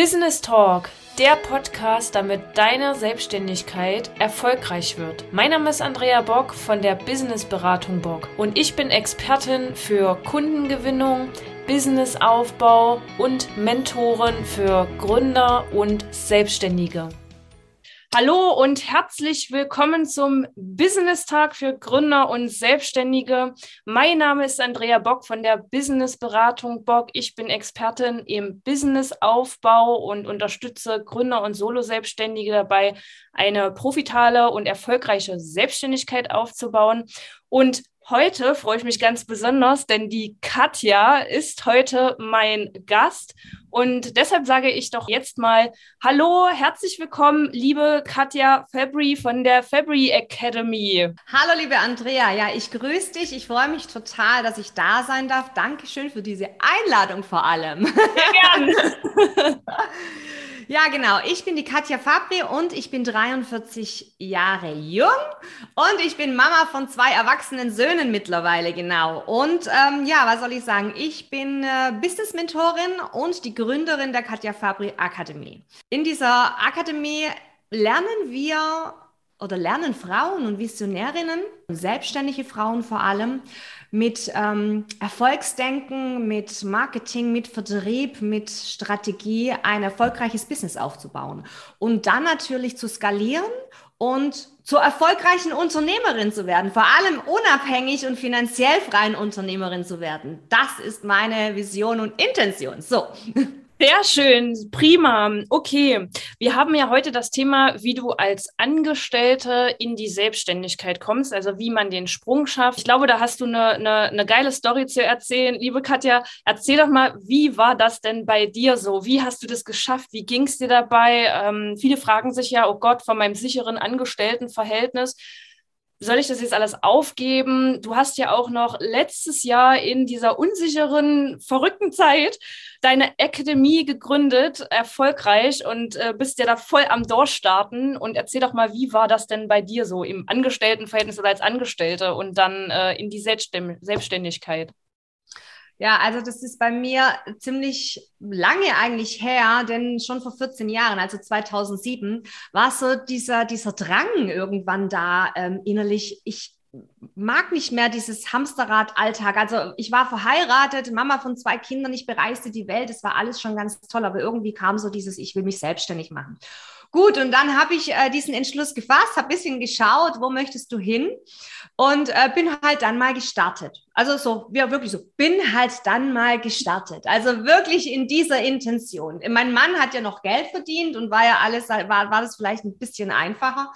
Business Talk, der Podcast, damit deine Selbstständigkeit erfolgreich wird. Mein Name ist Andrea Bock von der Businessberatung Bock und ich bin Expertin für Kundengewinnung, Businessaufbau und Mentorin für Gründer und Selbstständige. Hallo und herzlich willkommen zum Business Tag für Gründer und Selbstständige. Mein Name ist Andrea Bock von der Businessberatung Bock. Ich bin Expertin im Businessaufbau und unterstütze Gründer und Solo-Selbstständige dabei, eine profitable und erfolgreiche Selbstständigkeit aufzubauen. Und Heute freue ich mich ganz besonders, denn die Katja ist heute mein Gast. Und deshalb sage ich doch jetzt mal Hallo, herzlich willkommen, liebe Katja Fabry von der Fabry Academy. Hallo, liebe Andrea. Ja, ich grüße dich. Ich freue mich total, dass ich da sein darf. Dankeschön für diese Einladung vor allem. Sehr gern. Ja, genau. Ich bin die Katja Fabri und ich bin 43 Jahre jung und ich bin Mama von zwei erwachsenen Söhnen mittlerweile, genau. Und ähm, ja, was soll ich sagen? Ich bin äh, Business-Mentorin und die Gründerin der Katja Fabri Akademie. In dieser Akademie lernen wir oder lernen Frauen und Visionärinnen, selbstständige Frauen vor allem, mit ähm, Erfolgsdenken, mit Marketing, mit Vertrieb, mit Strategie ein erfolgreiches Business aufzubauen und dann natürlich zu skalieren und zur erfolgreichen Unternehmerin zu werden, vor allem unabhängig und finanziell freien Unternehmerin zu werden. Das ist meine Vision und Intention. So. Sehr schön, prima. Okay, wir haben ja heute das Thema, wie du als Angestellte in die Selbstständigkeit kommst, also wie man den Sprung schafft. Ich glaube, da hast du eine, eine, eine geile Story zu erzählen. Liebe Katja, erzähl doch mal, wie war das denn bei dir so? Wie hast du das geschafft? Wie ging es dir dabei? Ähm, viele fragen sich ja, oh Gott, von meinem sicheren Angestelltenverhältnis soll ich das jetzt alles aufgeben? Du hast ja auch noch letztes Jahr in dieser unsicheren, verrückten Zeit deine Akademie gegründet, erfolgreich und äh, bist ja da voll am Durchstarten. Und erzähl doch mal, wie war das denn bei dir so im Angestelltenverhältnis oder als Angestellte und dann äh, in die Selbstständigkeit? Ja, also das ist bei mir ziemlich lange eigentlich her, denn schon vor 14 Jahren, also 2007, war so dieser, dieser Drang irgendwann da ähm, innerlich. Ich mag nicht mehr dieses Hamsterrad-Alltag. Also ich war verheiratet, Mama von zwei Kindern, ich bereiste die Welt, es war alles schon ganz toll, aber irgendwie kam so dieses, ich will mich selbstständig machen. Gut, und dann habe ich äh, diesen Entschluss gefasst, habe ein bisschen geschaut, wo möchtest du hin und äh, bin halt dann mal gestartet. Also so, ja, wirklich so, bin halt dann mal gestartet. Also wirklich in dieser Intention. Mein Mann hat ja noch Geld verdient und war ja alles, war, war das vielleicht ein bisschen einfacher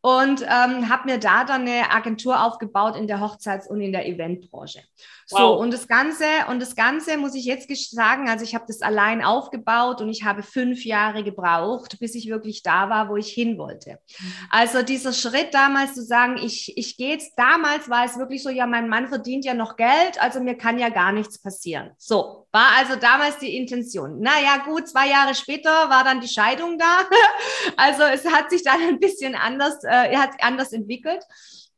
und ähm, habe mir da dann eine Agentur aufgebaut in der Hochzeits- und in der Eventbranche. So, wow. und das Ganze, und das Ganze muss ich jetzt sagen, also ich habe das allein aufgebaut und ich habe fünf Jahre gebraucht, bis ich wirklich da war, wo ich hin wollte. Mhm. Also dieser Schritt damals zu sagen, ich, ich gehe jetzt, damals war es wirklich so, ja, mein Mann verdient ja noch Geld, also mir kann ja gar nichts passieren. So, war also damals die Intention. Naja, gut, zwei Jahre später war dann die Scheidung da. also es hat sich dann ein bisschen anders, äh, hat anders entwickelt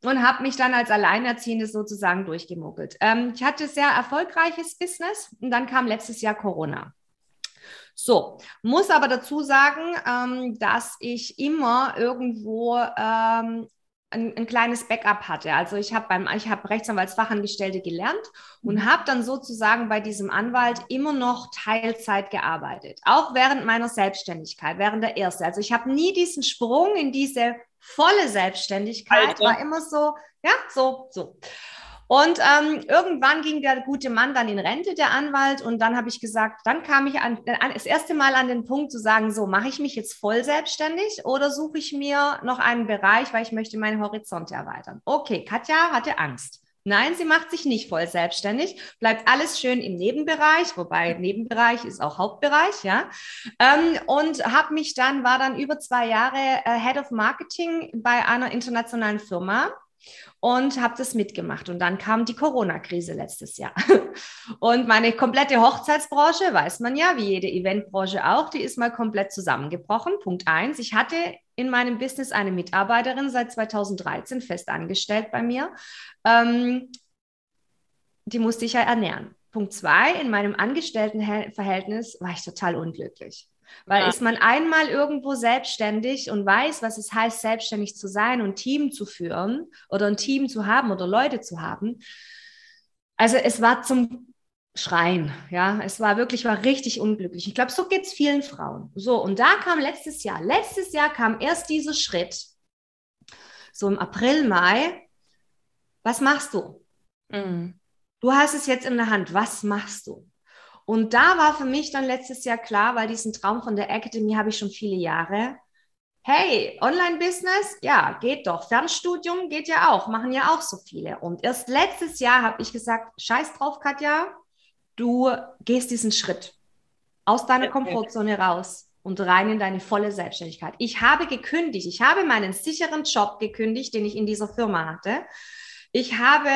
und habe mich dann als Alleinerziehende sozusagen durchgemuggelt. Ähm, ich hatte sehr erfolgreiches Business und dann kam letztes Jahr Corona. So, muss aber dazu sagen, ähm, dass ich immer irgendwo ähm, ein, ein, kleines Backup hatte. Also ich habe beim, ich habe Rechtsanwaltsfachangestellte gelernt und mhm. habe dann sozusagen bei diesem Anwalt immer noch Teilzeit gearbeitet, auch während meiner Selbstständigkeit, während der ersten. Also ich habe nie diesen Sprung in diese volle Selbstständigkeit, Alter. war immer so, ja, so, so. Und ähm, irgendwann ging der gute Mann dann in Rente, der Anwalt, und dann habe ich gesagt, dann kam ich an, an, das erste Mal an den Punkt zu sagen, so mache ich mich jetzt voll selbstständig oder suche ich mir noch einen Bereich, weil ich möchte meine Horizonte erweitern. Okay, Katja hatte Angst. Nein, sie macht sich nicht voll selbstständig, bleibt alles schön im Nebenbereich, wobei Nebenbereich ist auch Hauptbereich, ja. Ähm, und habe mich dann, war dann über zwei Jahre äh, Head of Marketing bei einer internationalen Firma und habe das mitgemacht. Und dann kam die Corona-Krise letztes Jahr. Und meine komplette Hochzeitsbranche, weiß man ja, wie jede Eventbranche auch, die ist mal komplett zusammengebrochen. Punkt eins. Ich hatte in meinem Business eine Mitarbeiterin seit 2013 fest angestellt bei mir. Ähm, die musste ich ja ernähren. Punkt zwei, in meinem Angestelltenverhältnis war ich total unglücklich. Weil ja. ist man einmal irgendwo selbstständig und weiß, was es heißt, selbstständig zu sein und Team zu führen oder ein Team zu haben oder Leute zu haben. Also es war zum Schreien, ja, es war wirklich, war richtig unglücklich. Ich glaube, so geht es vielen Frauen. So, und da kam letztes Jahr, letztes Jahr kam erst dieser Schritt, so im April, Mai, was machst du? Mhm. Du hast es jetzt in der Hand, was machst du? Und da war für mich dann letztes Jahr klar, weil diesen Traum von der Academy habe ich schon viele Jahre. Hey, Online-Business, ja, geht doch. Fernstudium geht ja auch, machen ja auch so viele. Und erst letztes Jahr habe ich gesagt, scheiß drauf, Katja, du gehst diesen Schritt aus deiner Komfortzone raus und rein in deine volle Selbstständigkeit. Ich habe gekündigt, ich habe meinen sicheren Job gekündigt, den ich in dieser Firma hatte ich habe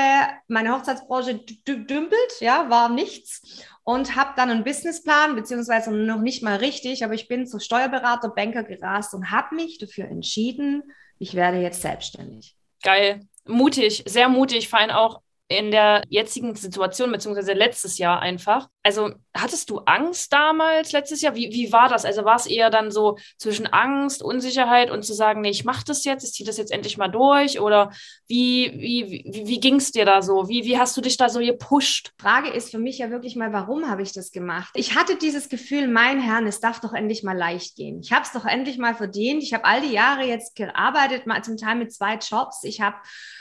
meine Hochzeitsbranche dümpelt, ja, war nichts und habe dann einen Businessplan, beziehungsweise noch nicht mal richtig, aber ich bin zu Steuerberater, Banker gerast und habe mich dafür entschieden, ich werde jetzt selbstständig. Geil, mutig, sehr mutig, vor allem auch in der jetzigen Situation, beziehungsweise letztes Jahr einfach. Also hattest du Angst damals, letztes Jahr? Wie, wie war das? Also war es eher dann so zwischen Angst, Unsicherheit und zu sagen, nee, ich mache das jetzt, ich ziehe das jetzt endlich mal durch? Oder wie, wie, wie, wie ging es dir da so? Wie, wie hast du dich da so gepusht? Frage ist für mich ja wirklich mal, warum habe ich das gemacht? Ich hatte dieses Gefühl, mein Herrn, es darf doch endlich mal leicht gehen. Ich habe es doch endlich mal verdient. Ich habe all die Jahre jetzt gearbeitet, mal zum Teil mit zwei Jobs. Ich habe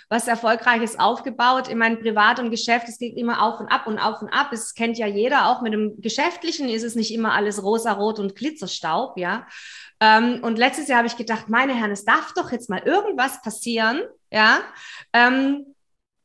was Erfolgreiches aufgebaut in meinem Privat und Geschäft. Es geht immer auf und ab und auf und ab. Es kennt ja jeder. Auch mit dem Geschäftlichen ist es nicht immer alles rosa-rot und Glitzerstaub, ja. Ähm, und letztes Jahr habe ich gedacht, meine Herren, es darf doch jetzt mal irgendwas passieren, ja, ähm,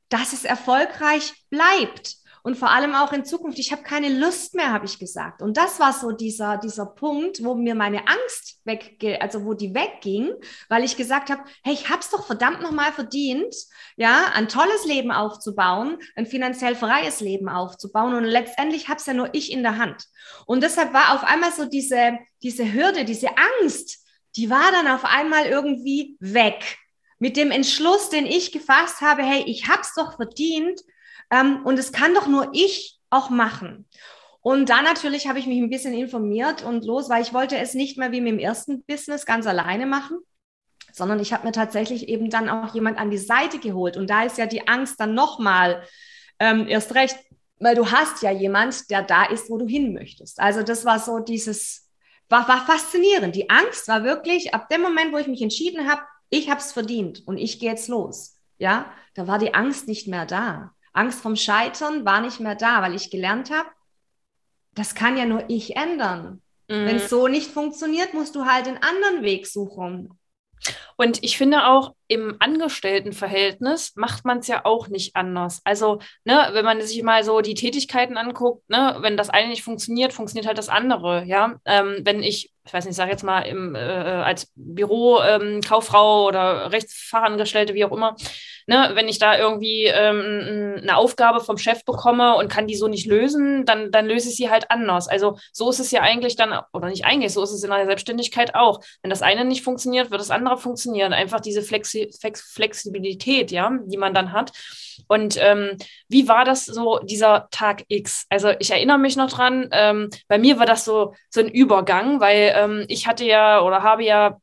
dass es erfolgreich bleibt und vor allem auch in Zukunft. Ich habe keine Lust mehr, habe ich gesagt. Und das war so dieser, dieser Punkt, wo mir meine Angst wegge, also wo die wegging, weil ich gesagt habe, hey, ich habe es doch verdammt nochmal verdient, ja, ein tolles Leben aufzubauen, ein finanziell freies Leben aufzubauen. Und letztendlich habe es ja nur ich in der Hand. Und deshalb war auf einmal so diese, diese Hürde, diese Angst, die war dann auf einmal irgendwie weg. Mit dem Entschluss, den ich gefasst habe, hey, ich habe es doch verdient, ähm, und es kann doch nur ich auch machen. Und da natürlich habe ich mich ein bisschen informiert und los, weil ich wollte es nicht mehr wie mit dem ersten Business ganz alleine machen, sondern ich habe mir tatsächlich eben dann auch jemand an die Seite geholt. Und da ist ja die Angst dann nochmal ähm, erst recht, weil du hast ja jemand, der da ist, wo du hin möchtest. Also das war so dieses, war, war faszinierend. Die Angst war wirklich, ab dem Moment, wo ich mich entschieden habe, ich habe es verdient und ich gehe jetzt los. Ja, da war die Angst nicht mehr da. Angst vom Scheitern war nicht mehr da, weil ich gelernt habe, das kann ja nur ich ändern. Mhm. Wenn es so nicht funktioniert, musst du halt einen anderen Weg suchen. Und ich finde auch im Angestelltenverhältnis macht man es ja auch nicht anders. Also, ne, wenn man sich mal so die Tätigkeiten anguckt, ne, wenn das eine nicht funktioniert, funktioniert halt das andere. Ja, ähm, wenn ich ich weiß nicht, ich sage jetzt mal im, äh, als Bürokauffrau ähm, oder Rechtsfachangestellte, wie auch immer, ne, wenn ich da irgendwie ähm, eine Aufgabe vom Chef bekomme und kann die so nicht lösen, dann, dann löse ich sie halt anders. Also so ist es ja eigentlich dann, oder nicht eigentlich, so ist es in der Selbstständigkeit auch. Wenn das eine nicht funktioniert, wird das andere funktionieren. Einfach diese Flexi Flex Flexibilität, ja, die man dann hat. Und ähm, wie war das so, dieser Tag X? Also ich erinnere mich noch dran, ähm, bei mir war das so, so ein Übergang, weil ähm, ich hatte ja oder habe ja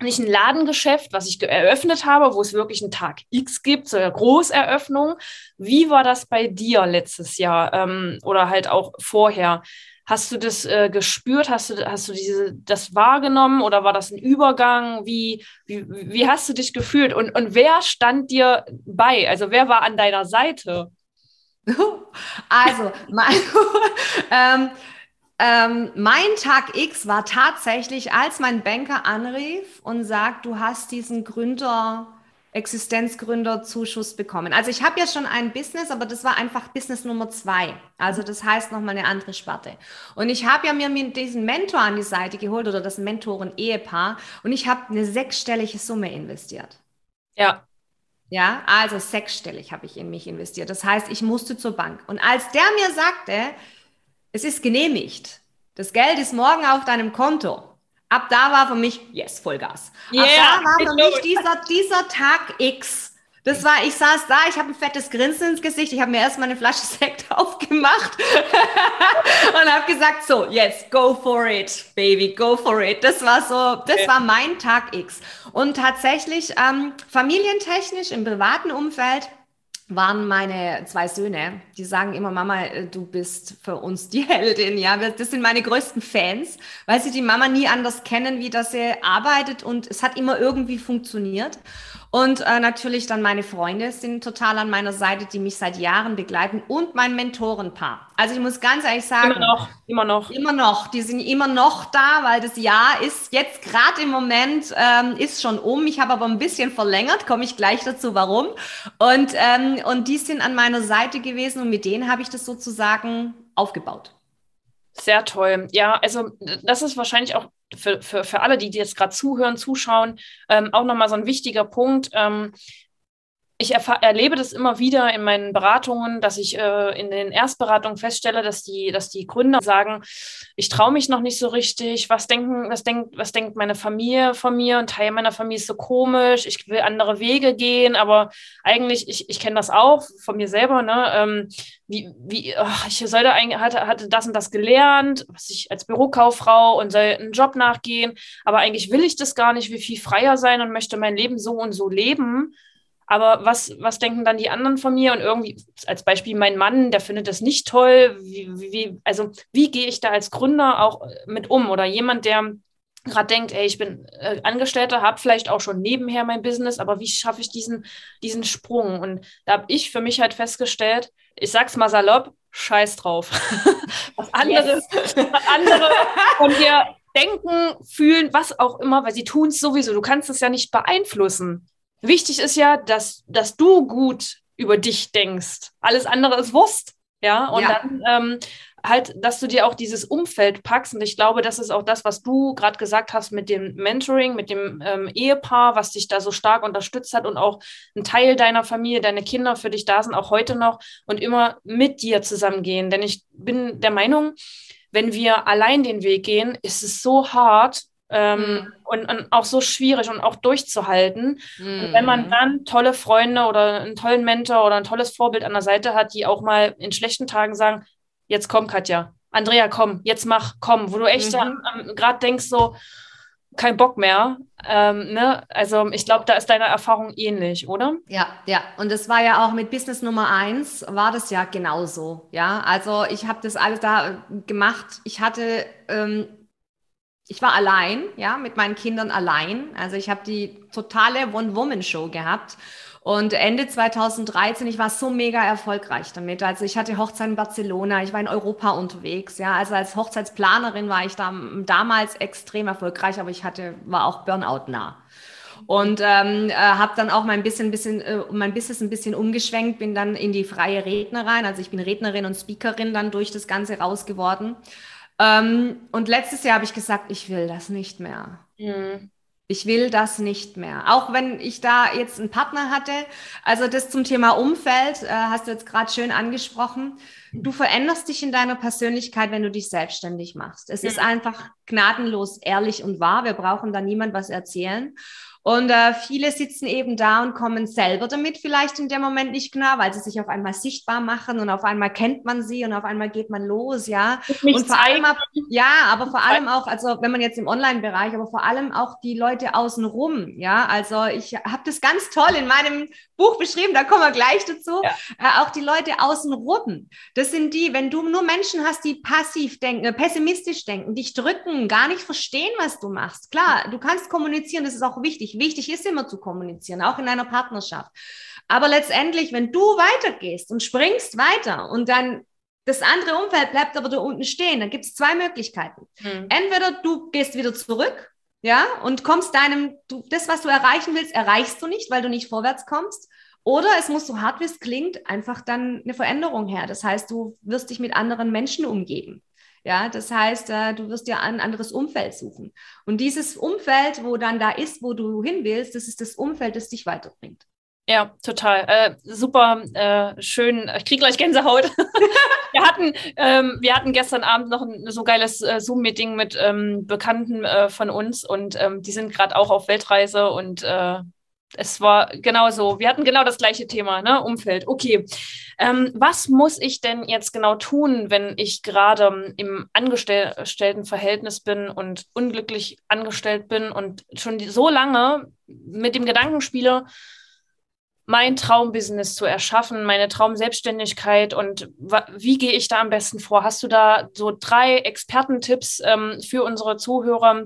nicht ein Ladengeschäft, was ich eröffnet habe, wo es wirklich einen Tag X gibt, so eine Großeröffnung. Wie war das bei dir letztes Jahr ähm, oder halt auch vorher? Hast du das äh, gespürt? Hast du, hast du diese, das wahrgenommen oder war das ein Übergang? Wie, wie, wie hast du dich gefühlt? Und, und wer stand dir bei? Also wer war an deiner Seite? Also, mein, ähm, ähm, mein Tag X war tatsächlich, als mein Banker anrief und sagt, du hast diesen Gründer, Existenzgründerzuschuss bekommen. Also ich habe ja schon ein Business, aber das war einfach Business Nummer zwei. Also das heißt nochmal eine andere Sparte. Und ich habe ja mir diesen Mentor an die Seite geholt oder das Mentoren-Ehepaar und ich habe eine sechsstellige Summe investiert. Ja. Ja, also sechsstellig habe ich in mich investiert. Das heißt, ich musste zur Bank. Und als der mir sagte, es ist genehmigt, das Geld ist morgen auf deinem Konto, ab da war für mich, yes, Vollgas. Yeah, ab da war für mich dieser, dieser Tag X, Das war, ich saß da, ich habe ein fettes Grinsen ins Gesicht, ich habe mir erstmal eine Flasche Sekt aufgemacht und habe gesagt, so, jetzt go for it, baby, go for it. Das war so, das war mein Tag X. Und tatsächlich ähm, familientechnisch im privaten Umfeld waren meine zwei Söhne. Die sagen immer, Mama, äh, du bist für uns die Heldin. Ja, das sind meine größten Fans, weil sie die Mama nie anders kennen, wie dass sie arbeitet und es hat immer irgendwie funktioniert. Und äh, natürlich dann meine Freunde sind total an meiner Seite, die mich seit Jahren begleiten und mein Mentorenpaar. Also ich muss ganz ehrlich sagen, immer noch, immer noch, immer noch. Die sind immer noch da, weil das Jahr ist jetzt gerade im Moment ähm, ist schon um. Ich habe aber ein bisschen verlängert, komme ich gleich dazu, warum. Und ähm, und die sind an meiner Seite gewesen und mit denen habe ich das sozusagen aufgebaut. Sehr toll. Ja, also das ist wahrscheinlich auch für, für, für alle, die, jetzt gerade zuhören, zuschauen, ähm, auch nochmal so ein wichtiger Punkt. Ähm, ich erlebe das immer wieder in meinen Beratungen, dass ich äh, in den Erstberatungen feststelle, dass die, dass die Gründer sagen, ich traue mich noch nicht so richtig, was denken, was denkt, was denkt meine Familie von mir? Ein Teil meiner Familie ist so komisch, ich will andere Wege gehen, aber eigentlich, ich, ich kenne das auch von mir selber, ne? Ähm, wie, wie, oh, ich sollte eigentlich, hatte, hatte das und das gelernt, was ich als Bürokauffrau und soll einen Job nachgehen, aber eigentlich will ich das gar nicht, will viel freier sein und möchte mein Leben so und so leben. Aber was, was denken dann die anderen von mir? Und irgendwie, als Beispiel mein Mann, der findet das nicht toll. Wie, wie, also, wie gehe ich da als Gründer auch mit um? Oder jemand, der gerade denkt, ey, ich bin äh, Angestellter, habe vielleicht auch schon nebenher mein Business, aber wie schaffe ich diesen, diesen Sprung? Und da habe ich für mich halt festgestellt, ich sag's mal salopp, scheiß drauf. was andere, yes. was andere von dir denken, fühlen, was auch immer, weil sie tun es sowieso. Du kannst es ja nicht beeinflussen. Wichtig ist ja, dass, dass du gut über dich denkst. Alles andere ist Wurst. Ja, und ja. dann ähm, halt, dass du dir auch dieses Umfeld packst. Und ich glaube, das ist auch das, was du gerade gesagt hast mit dem Mentoring, mit dem ähm, Ehepaar, was dich da so stark unterstützt hat und auch ein Teil deiner Familie, deine Kinder für dich da sind, auch heute noch und immer mit dir zusammengehen. Denn ich bin der Meinung, wenn wir allein den Weg gehen, ist es so hart, ähm, mhm. und, und, auch so schwierig und auch durchzuhalten. Mhm. Und wenn man mhm. dann tolle Freunde oder einen tollen Mentor oder ein tolles Vorbild an der Seite hat, die auch mal in schlechten Tagen sagen, jetzt komm, Katja, Andrea, komm, jetzt mach, komm, wo du echt mhm. gerade denkst, so, kein Bock mehr. Ähm, ne? Also ich glaube, da ist deine Erfahrung ähnlich, oder? Ja, ja. Und das war ja auch mit Business Nummer eins, war das ja genauso. Ja, also ich habe das alles da gemacht. Ich hatte ähm, ich war allein, ja, mit meinen Kindern allein. Also ich habe die totale One-Woman-Show gehabt. Und Ende 2013, ich war so mega erfolgreich damit. Also ich hatte Hochzeit in Barcelona, ich war in Europa unterwegs. Ja, also als Hochzeitsplanerin war ich da, damals extrem erfolgreich, aber ich hatte, war auch Burnout nah. Und ähm, äh, habe dann auch mein bisschen, bisschen, äh, mein Business ein bisschen umgeschwenkt, bin dann in die freie Rednerin. Also ich bin Rednerin und Speakerin dann durch das Ganze raus geworden. Ähm, und letztes Jahr habe ich gesagt, ich will das nicht mehr. Mhm. Ich will das nicht mehr. Auch wenn ich da jetzt einen Partner hatte. Also das zum Thema Umfeld äh, hast du jetzt gerade schön angesprochen. Du veränderst dich in deiner Persönlichkeit, wenn du dich selbstständig machst. Es mhm. ist einfach gnadenlos ehrlich und wahr. Wir brauchen da niemand was erzählen. Und äh, viele sitzen eben da und kommen selber damit vielleicht in dem Moment nicht klar, weil sie sich auf einmal sichtbar machen und auf einmal kennt man sie und auf einmal geht man los, ja. Und vor allem, auch, ja, aber vor allem auch, also wenn man jetzt im Online-Bereich, aber vor allem auch die Leute außenrum, ja. Also ich habe das ganz toll in meinem Buch beschrieben, da kommen wir gleich dazu. Ja. Äh, auch die Leute außenrum. Das sind die, wenn du nur Menschen hast, die passiv denken, äh, pessimistisch denken, dich drücken, gar nicht verstehen, was du machst. Klar, du kannst kommunizieren, das ist auch wichtig Wichtig ist immer zu kommunizieren, auch in einer Partnerschaft. Aber letztendlich, wenn du weitergehst und springst weiter und dann das andere Umfeld bleibt aber da unten stehen, dann gibt es zwei Möglichkeiten. Hm. Entweder du gehst wieder zurück, ja, und kommst deinem, du, das, was du erreichen willst, erreichst du nicht, weil du nicht vorwärts kommst. Oder es muss so hart wie es klingt, einfach dann eine Veränderung her. Das heißt, du wirst dich mit anderen Menschen umgeben. Ja, das heißt, äh, du wirst dir ein anderes Umfeld suchen. Und dieses Umfeld, wo dann da ist, wo du hin willst, das ist das Umfeld, das dich weiterbringt. Ja, total. Äh, super äh, schön. Ich kriege gleich Gänsehaut. wir, hatten, ähm, wir hatten gestern Abend noch ein so geiles äh, Zoom-Meeting mit ähm, Bekannten äh, von uns und ähm, die sind gerade auch auf Weltreise und äh, es war genau so. Wir hatten genau das gleiche Thema, ne? Umfeld. Okay. Ähm, was muss ich denn jetzt genau tun, wenn ich gerade im Angestelltenverhältnis bin und unglücklich angestellt bin und schon so lange mit dem Gedanken spiele, mein Traumbusiness zu erschaffen, meine Traumselbstständigkeit und wie gehe ich da am besten vor? Hast du da so drei Expertentipps ähm, für unsere Zuhörer,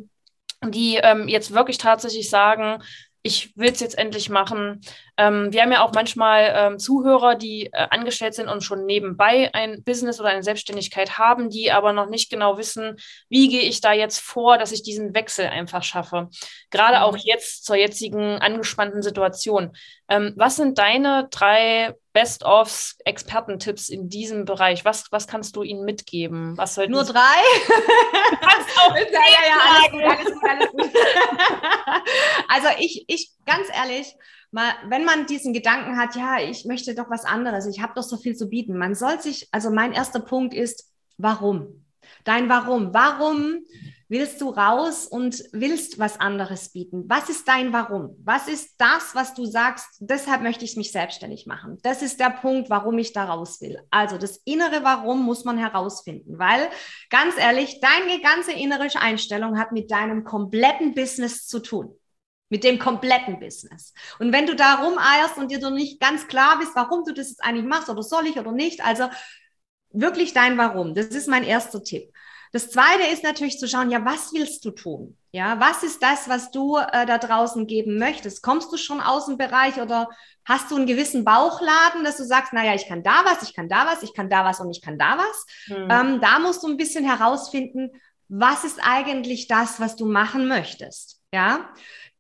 die ähm, jetzt wirklich tatsächlich sagen, ich will es jetzt endlich machen. Ähm, wir haben ja auch manchmal ähm, Zuhörer, die äh, angestellt sind und schon nebenbei ein Business oder eine Selbstständigkeit haben, die aber noch nicht genau wissen, wie gehe ich da jetzt vor, dass ich diesen Wechsel einfach schaffe. Gerade mhm. auch jetzt zur jetzigen angespannten Situation. Ähm, was sind deine drei Best-ofs, Expertentipps in diesem Bereich? Was, was kannst du ihnen mitgeben? Was Nur drei? ja, ja, ja, alles gut, alles gut, alles. Also ich, ich, ganz ehrlich, mal, wenn man diesen Gedanken hat, ja, ich möchte doch was anderes, ich habe doch so viel zu bieten, man soll sich, also mein erster Punkt ist, warum? Dein Warum. Warum willst du raus und willst was anderes bieten? Was ist dein Warum? Was ist das, was du sagst, deshalb möchte ich mich selbstständig machen? Das ist der Punkt, warum ich da raus will. Also das innere Warum muss man herausfinden, weil ganz ehrlich, deine ganze innere Einstellung hat mit deinem kompletten Business zu tun mit dem kompletten Business. Und wenn du da rumeierst und dir doch nicht ganz klar bist, warum du das jetzt eigentlich machst oder soll ich oder nicht, also wirklich dein Warum. Das ist mein erster Tipp. Das zweite ist natürlich zu schauen, ja, was willst du tun? Ja, was ist das, was du äh, da draußen geben möchtest? Kommst du schon aus dem Bereich oder hast du einen gewissen Bauchladen, dass du sagst, naja, ich kann da was, ich kann da was, ich kann da was und ich kann da was? Hm. Ähm, da musst du ein bisschen herausfinden, was ist eigentlich das, was du machen möchtest? Ja,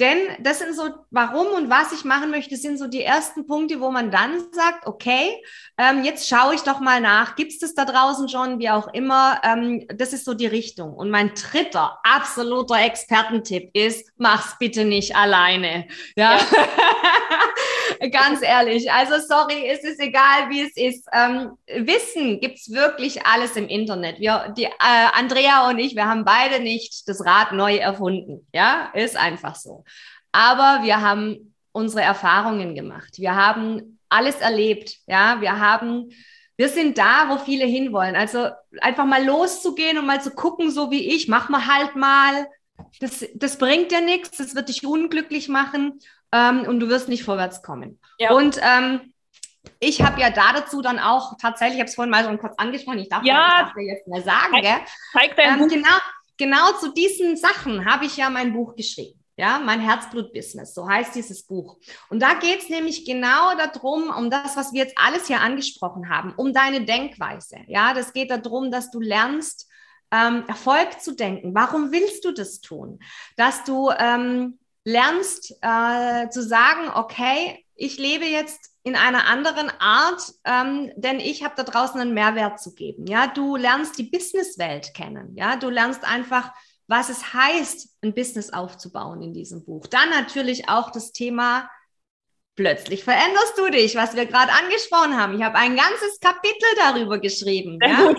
denn das sind so, warum und was ich machen möchte, sind so die ersten Punkte, wo man dann sagt, okay, ähm, jetzt schaue ich doch mal nach, gibt es das da draußen schon, wie auch immer. Ähm, das ist so die Richtung. Und mein dritter absoluter Expertentipp ist, mach's bitte nicht alleine. Ja, ja. ganz ehrlich. Also sorry, es ist egal, wie es ist. Ähm, Wissen gibt's wirklich alles im Internet. Wir, die äh, Andrea und ich, wir haben beide nicht das Rad neu erfunden. Ja, ist einfach so. Aber wir haben unsere Erfahrungen gemacht. Wir haben alles erlebt. Ja, wir haben, wir sind da, wo viele hinwollen. Also einfach mal loszugehen und mal zu gucken, so wie ich, mach mal halt mal. Das, das bringt dir nichts, das wird dich unglücklich machen ähm, und du wirst nicht vorwärts kommen. Ja. Und ähm, ich habe ja da dazu dann auch tatsächlich, ich habe es vorhin mal schon kurz angesprochen, ich darf, ja, das jetzt mal sagen. Zeig, zeig dein ähm, Buch. Genau, genau zu diesen Sachen habe ich ja mein Buch geschrieben. Ja, mein Herzblut-Business, so heißt dieses Buch. Und da geht es nämlich genau darum, um das, was wir jetzt alles hier angesprochen haben, um deine Denkweise. Ja, das geht darum, dass du lernst, ähm, Erfolg zu denken. Warum willst du das tun? Dass du ähm, lernst äh, zu sagen, okay, ich lebe jetzt in einer anderen Art, ähm, denn ich habe da draußen einen Mehrwert zu geben. Ja, du lernst die Businesswelt kennen. Ja, du lernst einfach was es heißt, ein Business aufzubauen in diesem Buch. Dann natürlich auch das Thema plötzlich veränderst du dich, was wir gerade angesprochen haben. Ich habe ein ganzes Kapitel darüber geschrieben. Ja?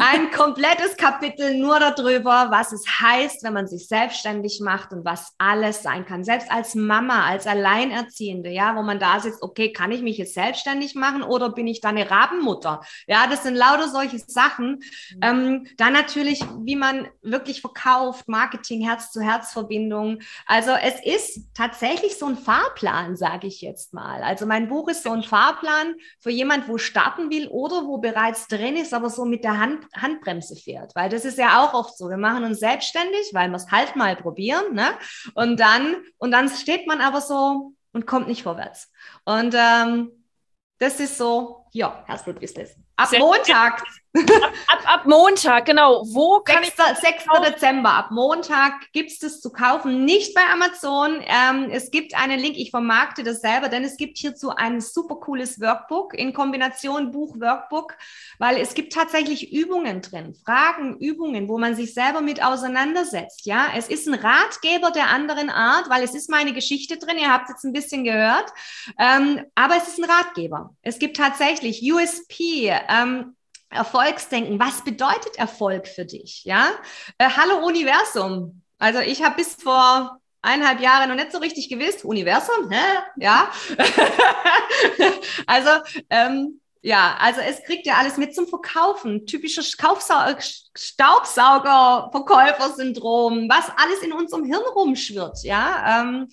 Ein komplettes Kapitel nur darüber, was es heißt, wenn man sich selbstständig macht und was alles sein kann. Selbst als Mama, als Alleinerziehende, ja, wo man da sitzt, okay, kann ich mich jetzt selbstständig machen oder bin ich da eine Rabenmutter? Ja, das sind lauter solche Sachen. Mhm. Ähm, dann natürlich, wie man wirklich verkauft, Marketing, Herz-zu-Herz-Verbindung. Also es ist tatsächlich so ein Fahrplan, sage ich ich jetzt mal. Also mein Buch ist so ein Fahrplan für jemand, wo starten will oder wo bereits drin ist, aber so mit der Hand, Handbremse fährt. Weil das ist ja auch oft so. Wir machen uns selbstständig, weil wir es halt mal probieren. Ne? Und dann, und dann steht man aber so und kommt nicht vorwärts. Und ähm, das ist so, ja, Herzblut-Business. Ab Montag Ab, ab, ab, Montag, genau. Wo kann 6. ich 6. Dezember, ab Montag gibt es das zu kaufen. Nicht bei Amazon. Ähm, es gibt einen Link, ich vermarkte das selber, denn es gibt hierzu ein super cooles Workbook in Kombination Buch-Workbook, weil es gibt tatsächlich Übungen drin, Fragen, Übungen, wo man sich selber mit auseinandersetzt. Ja, es ist ein Ratgeber der anderen Art, weil es ist meine Geschichte drin. Ihr habt jetzt ein bisschen gehört, ähm, aber es ist ein Ratgeber. Es gibt tatsächlich USP, ähm, Erfolgsdenken. Was bedeutet Erfolg für dich? Ja, äh, hallo Universum. Also ich habe bis vor eineinhalb Jahre noch nicht so richtig gewiss. Universum, hä? Ja. also, ähm, ja, also es kriegt ja alles mit zum Verkaufen. Typisches Staubsauger-Verkäufer-Syndrom, was alles in unserem Hirn rumschwirrt. Ja, ähm,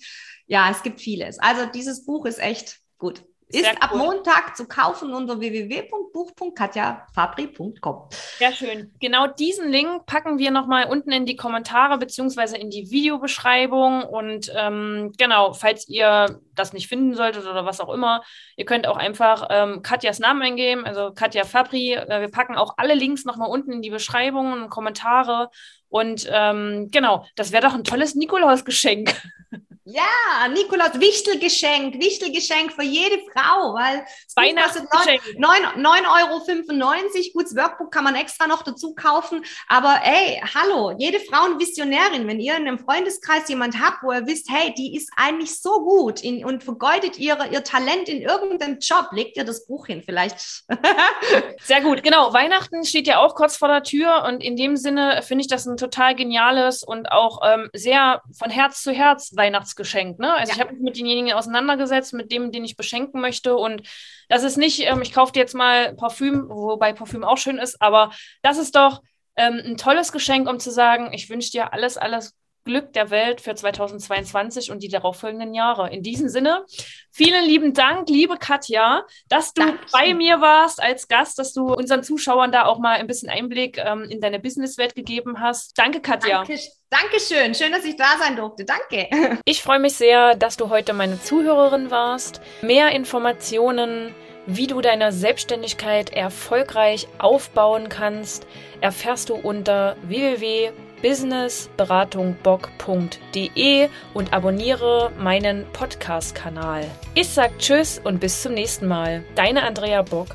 ja, es gibt vieles. Also dieses Buch ist echt gut. Ist Sehr ab cool. Montag zu kaufen unter www.buch.katjafabri.com. Sehr schön. Genau diesen Link packen wir nochmal unten in die Kommentare beziehungsweise in die Videobeschreibung. Und ähm, genau, falls ihr das nicht finden solltet oder was auch immer, ihr könnt auch einfach ähm, Katjas Namen eingeben, also Katja Fabri. Äh, wir packen auch alle Links nochmal unten in die Beschreibung und Kommentare. Und ähm, genau, das wäre doch ein tolles Nikolausgeschenk. Ja, Nikolaus, Wichtelgeschenk, Wichtelgeschenk für jede Frau, weil Weihnachtsgeschenk. 9,95 Euro. Gutes Workbook kann man extra noch dazu kaufen. Aber ey, hallo, jede Frau eine Visionärin. Wenn ihr in einem Freundeskreis jemand habt, wo ihr wisst, hey, die ist eigentlich so gut in, und vergeudet ihre, ihr Talent in irgendeinem Job, legt ihr das Buch hin vielleicht. Sehr gut, genau. Weihnachten steht ja auch kurz vor der Tür und in dem Sinne finde ich das ein total geniales und auch ähm, sehr von Herz zu Herz Weihnachts Weihnachtsgeschenk. Ne? Also ja. ich habe mich mit denjenigen auseinandergesetzt, mit dem, den ich beschenken möchte. Und das ist nicht, ähm, ich kaufe dir jetzt mal Parfüm, wobei Parfüm auch schön ist, aber das ist doch ähm, ein tolles Geschenk, um zu sagen, ich wünsche dir alles, alles Glück der Welt für 2022 und die darauffolgenden Jahre. In diesem Sinne, vielen lieben Dank, liebe Katja, dass du Dankeschön. bei mir warst als Gast, dass du unseren Zuschauern da auch mal ein bisschen Einblick ähm, in deine Businesswelt gegeben hast. Danke, Katja. Danke, Dankeschön. Schön, dass ich da sein durfte. Danke. Ich freue mich sehr, dass du heute meine Zuhörerin warst. Mehr Informationen wie du deine Selbstständigkeit erfolgreich aufbauen kannst, erfährst du unter www businessberatungbock.de und abonniere meinen Podcast-Kanal. Ich sag Tschüss und bis zum nächsten Mal. Deine Andrea Bock.